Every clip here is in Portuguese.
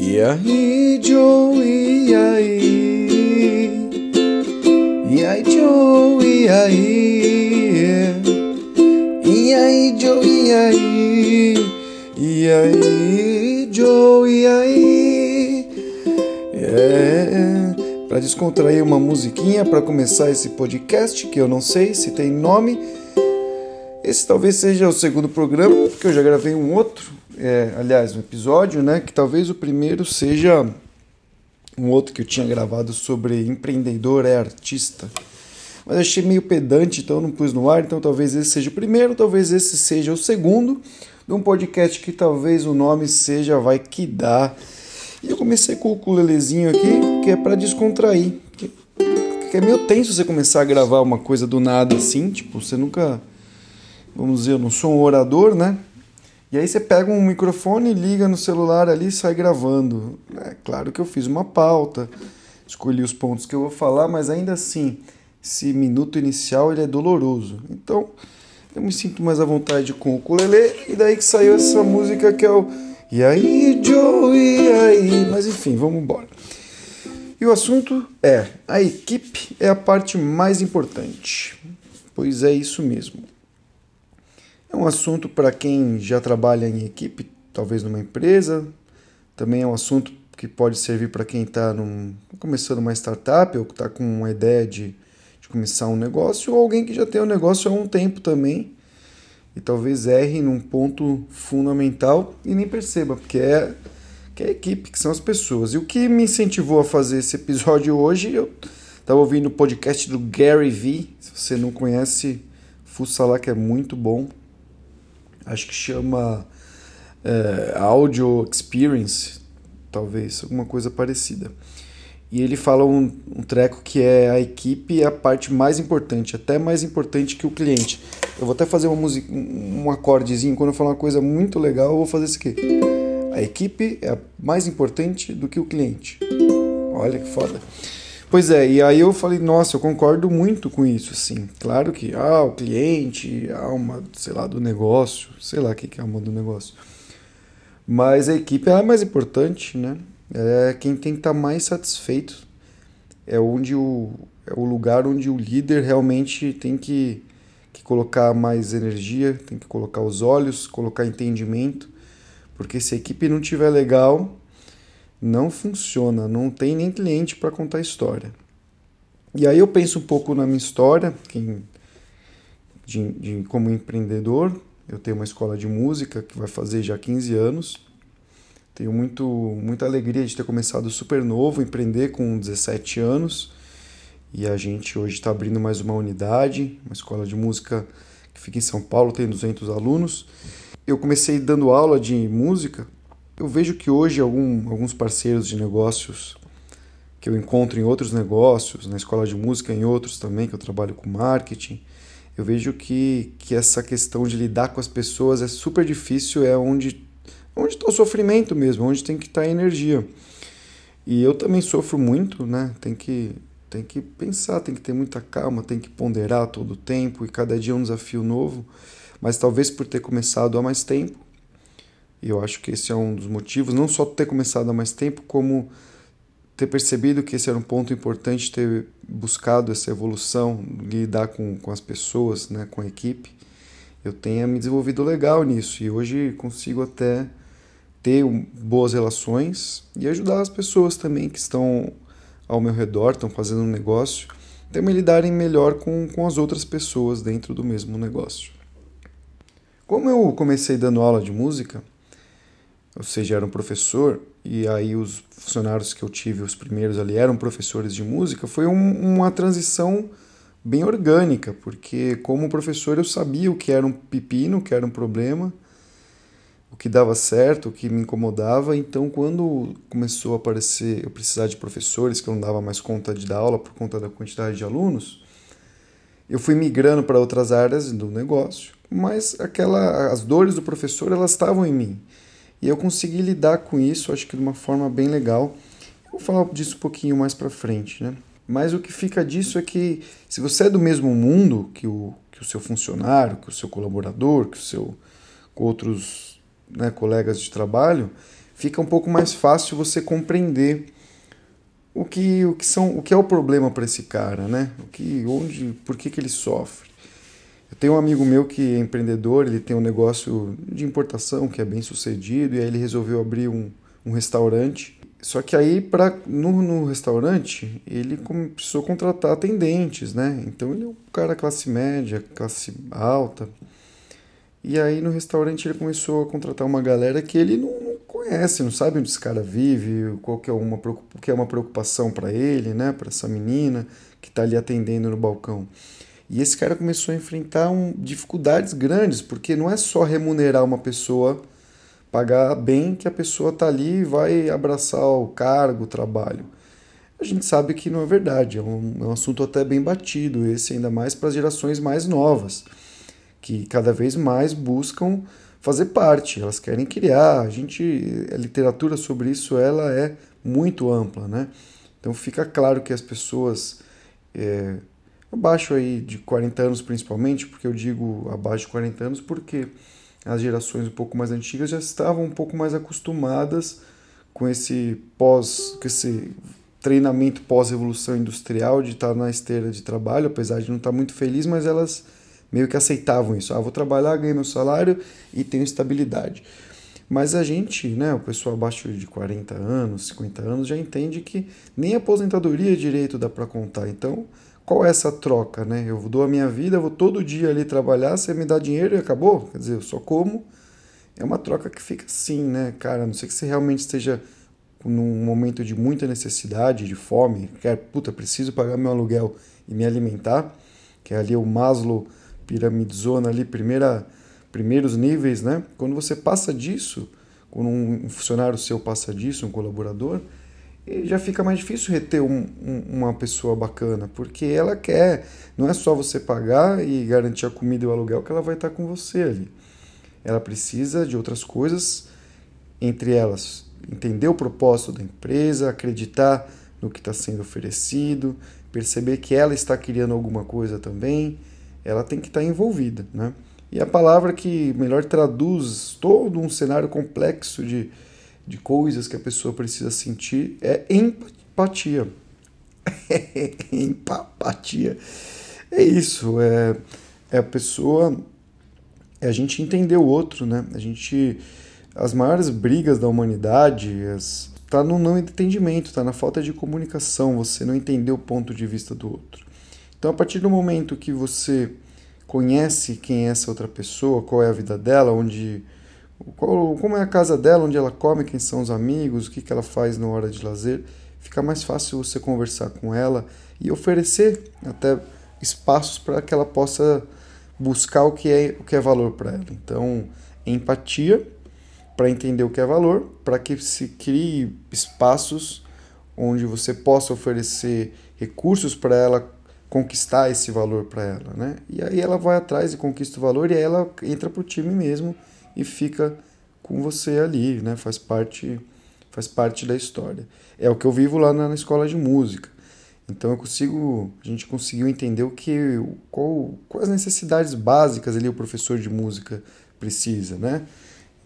E aí, Joe, e aí? E aí, Joe, e aí? E aí, Joe, e aí? E aí, Joe, e aí? É, para descontrair uma musiquinha para começar esse podcast que eu não sei se tem nome. Esse talvez seja o segundo programa, porque eu já gravei um outro, é, aliás, um episódio, né? Que talvez o primeiro seja um outro que eu tinha gravado sobre empreendedor é artista. Mas achei meio pedante, então não pus no ar. Então talvez esse seja o primeiro, talvez esse seja o segundo de um podcast que talvez o nome seja Vai Que Dá. E eu comecei com o ukulelezinho aqui, que é para descontrair. Que, que é meio tenso você começar a gravar uma coisa do nada assim, tipo, você nunca vamos dizer, eu não sou um orador, né? E aí você pega um microfone, liga no celular ali e sai gravando. É claro que eu fiz uma pauta, escolhi os pontos que eu vou falar, mas ainda assim, esse minuto inicial ele é doloroso. Então, eu me sinto mais à vontade com o ukulele e daí que saiu essa música que é o E aí, Joe, e aí? Mas enfim, vamos embora. E o assunto é: a equipe é a parte mais importante. Pois é isso mesmo. É um assunto para quem já trabalha em equipe, talvez numa empresa. Também é um assunto que pode servir para quem está começando uma startup ou está com uma ideia de, de começar um negócio, ou alguém que já tem um negócio há um tempo também e talvez erre num ponto fundamental e nem perceba, porque é, que é a equipe, que são as pessoas. E o que me incentivou a fazer esse episódio hoje, eu estava ouvindo o podcast do Gary Vee. Se você não conhece, fuça lá que é muito bom acho que chama é, Audio Experience, talvez, alguma coisa parecida. E ele fala um, um treco que é a equipe é a parte mais importante, até mais importante que o cliente. Eu vou até fazer uma música, um acordezinho, quando eu falar uma coisa muito legal, eu vou fazer isso aqui. A equipe é mais importante do que o cliente. Olha que foda. Pois é, e aí eu falei, nossa, eu concordo muito com isso, assim. Claro que, ah, o cliente, a alma, sei lá, do negócio, sei lá o que é a alma do negócio. Mas a equipe é mais importante, né? É quem tem que estar tá mais satisfeito. É onde o, é o lugar onde o líder realmente tem que, que colocar mais energia, tem que colocar os olhos, colocar entendimento. Porque se a equipe não tiver legal, não funciona, não tem nem cliente para contar história. E aí eu penso um pouco na minha história, quem, de, de, como empreendedor. Eu tenho uma escola de música que vai fazer já 15 anos. Tenho muito, muita alegria de ter começado super novo, empreender com 17 anos. E a gente hoje está abrindo mais uma unidade, uma escola de música que fica em São Paulo, tem 200 alunos. Eu comecei dando aula de música eu vejo que hoje algum, alguns parceiros de negócios que eu encontro em outros negócios, na escola de música, em outros também, que eu trabalho com marketing, eu vejo que, que essa questão de lidar com as pessoas é super difícil, é onde onde está o sofrimento mesmo, onde tem que estar tá a energia. E eu também sofro muito, né? Tem que, tem que pensar, tem que ter muita calma, tem que ponderar todo o tempo e cada dia é um desafio novo. Mas talvez por ter começado há mais tempo, e eu acho que esse é um dos motivos, não só ter começado há mais tempo, como ter percebido que esse era um ponto importante, ter buscado essa evolução, lidar com, com as pessoas, né, com a equipe. Eu tenha me desenvolvido legal nisso e hoje consigo até ter boas relações e ajudar as pessoas também que estão ao meu redor, estão fazendo um negócio, também lidarem melhor com, com as outras pessoas dentro do mesmo negócio. Como eu comecei dando aula de música, ou seja, era um professor, e aí os funcionários que eu tive, os primeiros ali, eram professores de música, foi um, uma transição bem orgânica, porque como professor eu sabia o que era um pepino, o que era um problema, o que dava certo, o que me incomodava, então quando começou a aparecer eu precisar de professores, que eu não dava mais conta de dar aula por conta da quantidade de alunos, eu fui migrando para outras áreas do negócio, mas aquela as dores do professor elas estavam em mim. E eu consegui lidar com isso, acho que de uma forma bem legal. Eu vou falar disso um pouquinho mais para frente, né? Mas o que fica disso é que se você é do mesmo mundo que o, que o seu funcionário, que o seu colaborador, que o seu com outros né, colegas de trabalho, fica um pouco mais fácil você compreender o que, o que, são, o que é o problema para esse cara, né? O que, onde, por que, que ele sofre. Tenho um amigo meu que é empreendedor, ele tem um negócio de importação que é bem sucedido, e aí ele resolveu abrir um, um restaurante. Só que aí, pra, no, no restaurante, ele precisou contratar atendentes, né? Então ele é um cara classe média, classe alta. E aí no restaurante ele começou a contratar uma galera que ele não, não conhece, não sabe onde esse cara vive, qual que é uma, que é uma preocupação para ele, né? Para essa menina que está ali atendendo no balcão. E esse cara começou a enfrentar um, dificuldades grandes, porque não é só remunerar uma pessoa pagar bem que a pessoa está ali e vai abraçar o cargo, o trabalho. A gente sabe que não é verdade, é um, é um assunto até bem batido, esse ainda mais para as gerações mais novas, que cada vez mais buscam fazer parte, elas querem criar. A gente, a literatura sobre isso ela é muito ampla, né? Então fica claro que as pessoas é, abaixo aí de 40 anos principalmente, porque eu digo abaixo de 40 anos porque as gerações um pouco mais antigas já estavam um pouco mais acostumadas com esse pós, com esse treinamento pós-revolução industrial de estar na esteira de trabalho, apesar de não estar muito feliz, mas elas meio que aceitavam isso. Ah, vou trabalhar, ganho meu salário e tenho estabilidade. Mas a gente, né, o pessoal abaixo de 40 anos, 50 anos, já entende que nem aposentadoria direito dá para contar. Então, qual é essa troca, né? Eu dou a minha vida, vou todo dia ali trabalhar, você me dá dinheiro e acabou? Quer dizer, eu só como. É uma troca que fica assim, né, cara? A não sei que você realmente esteja num momento de muita necessidade, de fome, quer, puta, preciso pagar meu aluguel e me alimentar, que é ali o Maslow piramidizona ali, primeira, primeiros níveis, né? Quando você passa disso, quando um funcionário seu passa disso, um colaborador, já fica mais difícil reter um, um, uma pessoa bacana, porque ela quer, não é só você pagar e garantir a comida e o aluguel que ela vai estar com você ali. Ela precisa de outras coisas, entre elas entender o propósito da empresa, acreditar no que está sendo oferecido, perceber que ela está criando alguma coisa também, ela tem que estar envolvida, né? E a palavra que melhor traduz todo um cenário complexo de, de coisas que a pessoa precisa sentir é empatia. empatia. É isso, é, é a pessoa, é a gente entender o outro, né? A gente, as maiores brigas da humanidade está no não entendimento, está na falta de comunicação, você não entender o ponto de vista do outro. Então, a partir do momento que você conhece quem é essa outra pessoa, qual é a vida dela, onde qual, como é a casa dela, onde ela come, quem são os amigos, o que, que ela faz na hora de lazer. Fica mais fácil você conversar com ela e oferecer até espaços para que ela possa buscar o que é, o que é valor para ela. Então, empatia para entender o que é valor, para que se crie espaços onde você possa oferecer recursos para ela conquistar esse valor para ela, né? E aí ela vai atrás e conquista o valor e aí ela entra para o time mesmo e fica com você ali, né? Faz parte, faz parte da história. É o que eu vivo lá na, na escola de música. Então eu consigo, a gente conseguiu entender o que, qual, quais necessidades básicas ali o professor de música precisa, né?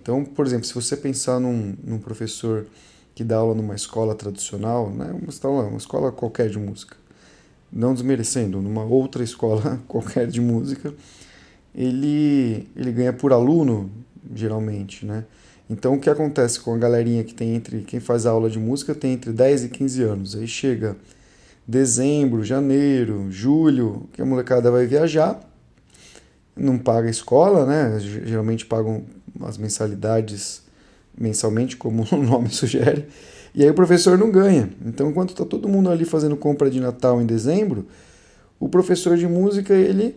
Então, por exemplo, se você pensar num, num professor que dá aula numa escola tradicional, né? Uma escola, uma escola qualquer de música, não desmerecendo, numa outra escola qualquer de música, ele, ele ganha por aluno geralmente, né? Então o que acontece com a galerinha que tem entre quem faz aula de música tem entre 10 e 15 anos. Aí chega dezembro, janeiro, julho, que a molecada vai viajar, não paga escola, né? Geralmente pagam as mensalidades mensalmente, como o nome sugere. E aí o professor não ganha. Então, enquanto está todo mundo ali fazendo compra de Natal em dezembro, o professor de música ele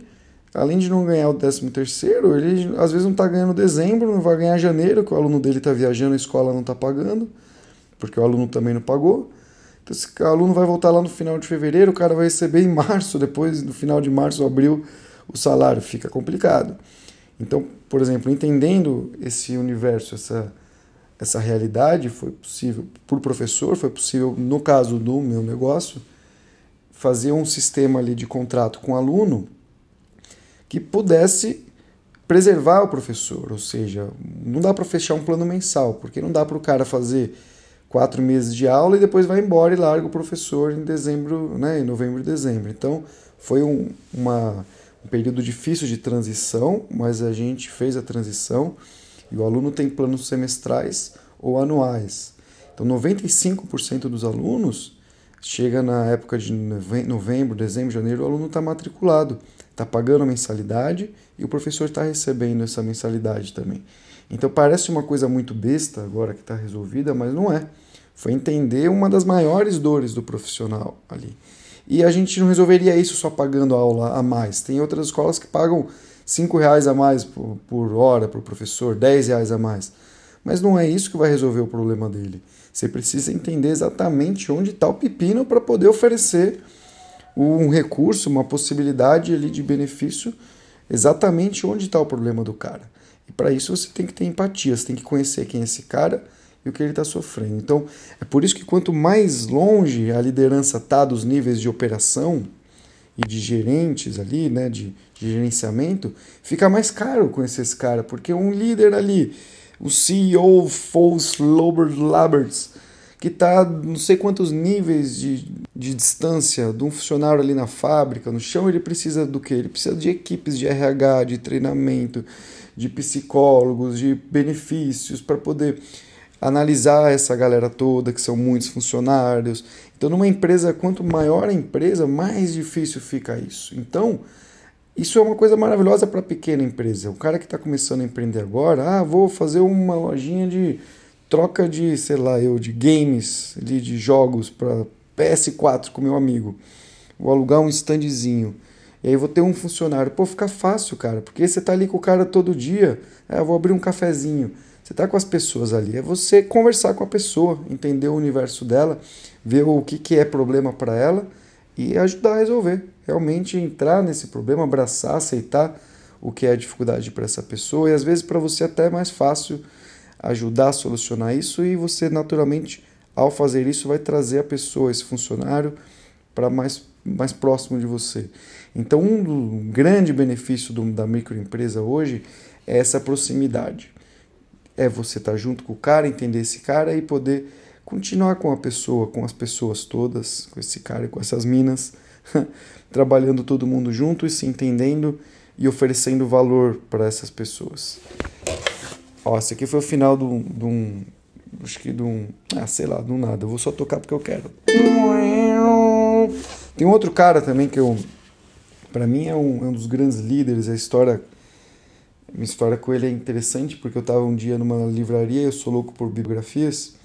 além de não ganhar o 13 terceiro, ele às vezes não está ganhando dezembro, não vai ganhar janeiro, que o aluno dele está viajando, a escola não está pagando, porque o aluno também não pagou. Então esse aluno vai voltar lá no final de fevereiro, o cara vai receber em março, depois no final de março, abril, o salário, fica complicado. Então, por exemplo, entendendo esse universo, essa, essa realidade, foi possível, por professor, foi possível, no caso do meu negócio, fazer um sistema ali de contrato com aluno que pudesse preservar o professor, ou seja, não dá para fechar um plano mensal, porque não dá para o cara fazer quatro meses de aula e depois vai embora e larga o professor em dezembro, né, em novembro e dezembro. Então foi um, uma, um período difícil de transição, mas a gente fez a transição e o aluno tem planos semestrais ou anuais. Então 95% dos alunos chega na época de novembro, dezembro, janeiro, o aluno está matriculado, está pagando a mensalidade e o professor está recebendo essa mensalidade também. Então parece uma coisa muito besta agora que está resolvida, mas não é. Foi entender uma das maiores dores do profissional ali. E a gente não resolveria isso só pagando aula a mais. Tem outras escolas que pagam cinco reais a mais por, por hora para o professor, dez reais a mais. Mas não é isso que vai resolver o problema dele. Você precisa entender exatamente onde está o pepino para poder oferecer um recurso, uma possibilidade ali de benefício, exatamente onde está o problema do cara. E para isso você tem que ter empatia, você tem que conhecer quem é esse cara e o que ele está sofrendo. Então, é por isso que quanto mais longe a liderança está dos níveis de operação e de gerentes ali, né, de, de gerenciamento, fica mais caro conhecer esse cara, porque um líder ali, o CEO Foles Laberts, que está não sei quantos níveis de, de distância de um funcionário ali na fábrica, no chão, ele precisa do que? Ele precisa de equipes de RH, de treinamento, de psicólogos, de benefícios para poder analisar essa galera toda, que são muitos funcionários. Então, numa empresa, quanto maior a empresa, mais difícil fica isso. Então, isso é uma coisa maravilhosa para pequena empresa. O cara que está começando a empreender agora, ah, vou fazer uma lojinha de troca de, sei lá, eu de games, de, de jogos para PS4 com meu amigo. Vou alugar um standzinho. E aí vou ter um funcionário. Pô, fica fácil, cara, porque você tá ali com o cara todo dia. Eu vou abrir um cafezinho. Você está com as pessoas ali, é você conversar com a pessoa, entender o universo dela, ver o que, que é problema para ela e ajudar a resolver. Realmente entrar nesse problema, abraçar, aceitar o que é a dificuldade para essa pessoa. E às vezes para você até é mais fácil ajudar a solucionar isso e você naturalmente ao fazer isso vai trazer a pessoa, esse funcionário para mais mais próximo de você. Então um, um grande benefício do, da microempresa hoje é essa proximidade. É você estar tá junto com o cara, entender esse cara e poder continuar com a pessoa, com as pessoas todas, com esse cara e com essas minas, trabalhando todo mundo junto e se entendendo e oferecendo valor para essas pessoas. Ó, esse aqui foi o final de um, acho que de um, ah, sei lá, do nada. Eu vou só tocar porque eu quero. Tem outro cara também que eu, para mim é um, é um dos grandes líderes. A história minha história com ele é interessante porque eu estava um dia numa livraria, eu sou louco por bibliografias,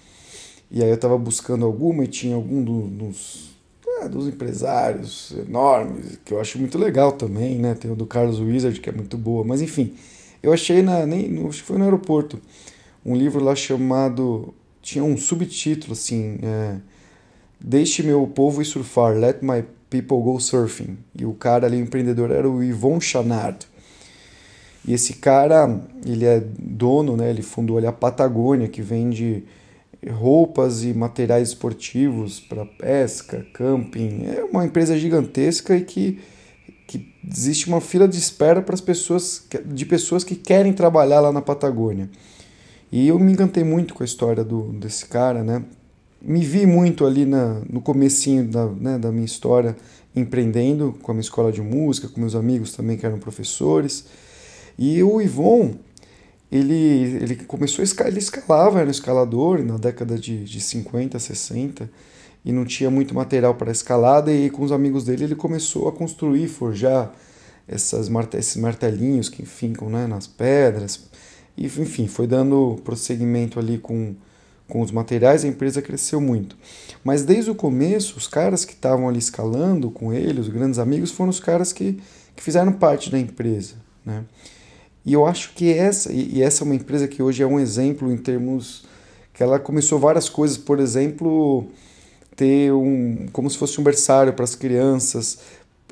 e aí eu estava buscando alguma e tinha algum dos, é, dos empresários enormes, que eu acho muito legal também, né? Tem o do Carlos Wizard, que é muito boa, mas enfim, eu achei, na, nem, acho que foi no aeroporto, um livro lá chamado, tinha um subtítulo assim, é, Deixe meu povo ir surfar, Let My People Go Surfing, e o cara ali, o empreendedor, era o Yvon Chanard, e esse cara, ele é dono, né? Ele fundou ali a Patagônia, que vende roupas e materiais esportivos para pesca, camping. É uma empresa gigantesca e que, que existe uma fila de espera para as pessoas de pessoas que querem trabalhar lá na Patagônia. E eu me encantei muito com a história do, desse cara, né? Me vi muito ali na, no comecinho da, né, da minha história empreendendo com a minha escola de música, com meus amigos também que eram professores. E o Ivon, ele, ele começou a escalar, ele escalava, era um escalador na década de, de 50, 60, e não tinha muito material para escalada, e com os amigos dele ele começou a construir, forjar essas, esses martelinhos que ficam né, nas pedras, e enfim, foi dando prosseguimento ali com, com os materiais, a empresa cresceu muito. Mas desde o começo, os caras que estavam ali escalando com ele, os grandes amigos, foram os caras que, que fizeram parte da empresa. Né? E eu acho que essa, e essa é uma empresa que hoje é um exemplo em termos que ela começou várias coisas, por exemplo, ter um, como se fosse um berçário para as crianças,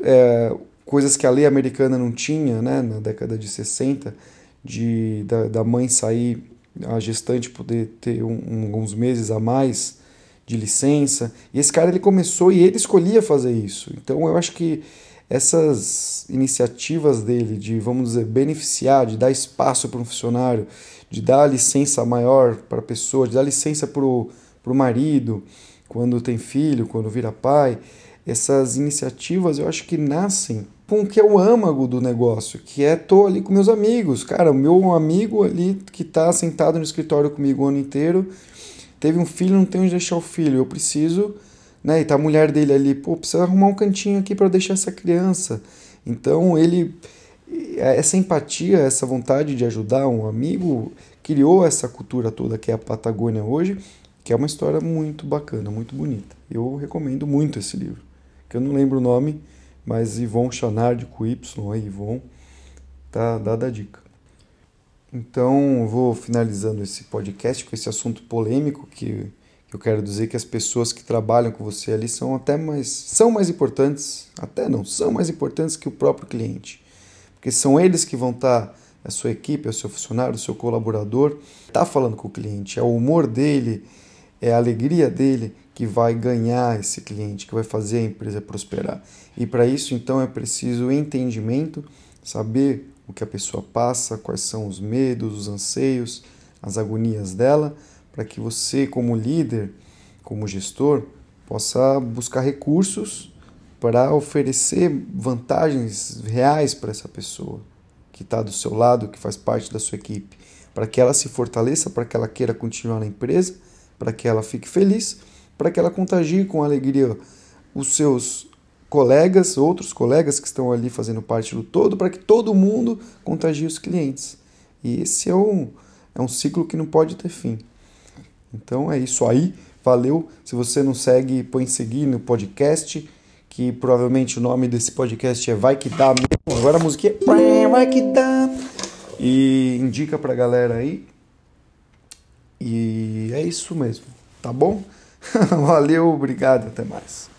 é, coisas que a lei americana não tinha, né, na década de 60, de, da, da mãe sair, a gestante poder ter um, alguns meses a mais de licença. E esse cara ele começou e ele escolhia fazer isso. Então eu acho que essas iniciativas dele de, vamos dizer, beneficiar, de dar espaço para um funcionário, de dar licença maior para a pessoa, de dar licença para o marido quando tem filho, quando vira pai, essas iniciativas eu acho que nascem com o que é o âmago do negócio, que é tô ali com meus amigos. Cara, o meu amigo ali que está sentado no escritório comigo o ano inteiro, teve um filho, não tem onde deixar o filho, eu preciso, né? E tá a mulher dele ali, pô, precisa arrumar um cantinho aqui para deixar essa criança. Então ele essa empatia, essa vontade de ajudar um amigo criou essa cultura toda que é a Patagônia hoje, que é uma história muito bacana, muito bonita. Eu recomendo muito esse livro, que eu não lembro o nome, mas Yvon Chanard com Y, aí Yvon, tá dada a dica. Então, vou finalizando esse podcast com esse assunto polêmico que eu quero dizer que as pessoas que trabalham com você ali são até mais são mais importantes, até não, são mais importantes que o próprio cliente. Porque são eles que vão estar tá, a sua equipe, o seu funcionário, o seu colaborador, está falando com o cliente, é o humor dele, é a alegria dele que vai ganhar esse cliente, que vai fazer a empresa prosperar. E para isso, então, é preciso entendimento, saber o que a pessoa passa, quais são os medos, os anseios, as agonias dela, para que você, como líder, como gestor, possa buscar recursos para oferecer vantagens reais para essa pessoa que está do seu lado, que faz parte da sua equipe, para que ela se fortaleça, para que ela queira continuar na empresa, para que ela fique feliz para que ela contagie com alegria os seus colegas, outros colegas que estão ali fazendo parte do todo, para que todo mundo contagie os clientes. E esse é um, é um ciclo que não pode ter fim. Então é isso aí. Valeu. Se você não segue, põe seguir no podcast, que provavelmente o nome desse podcast é Vai Que Dá. Agora a música é Vai Que Dá. E indica pra galera aí. E é isso mesmo, tá bom? Valeu, obrigado, até mais.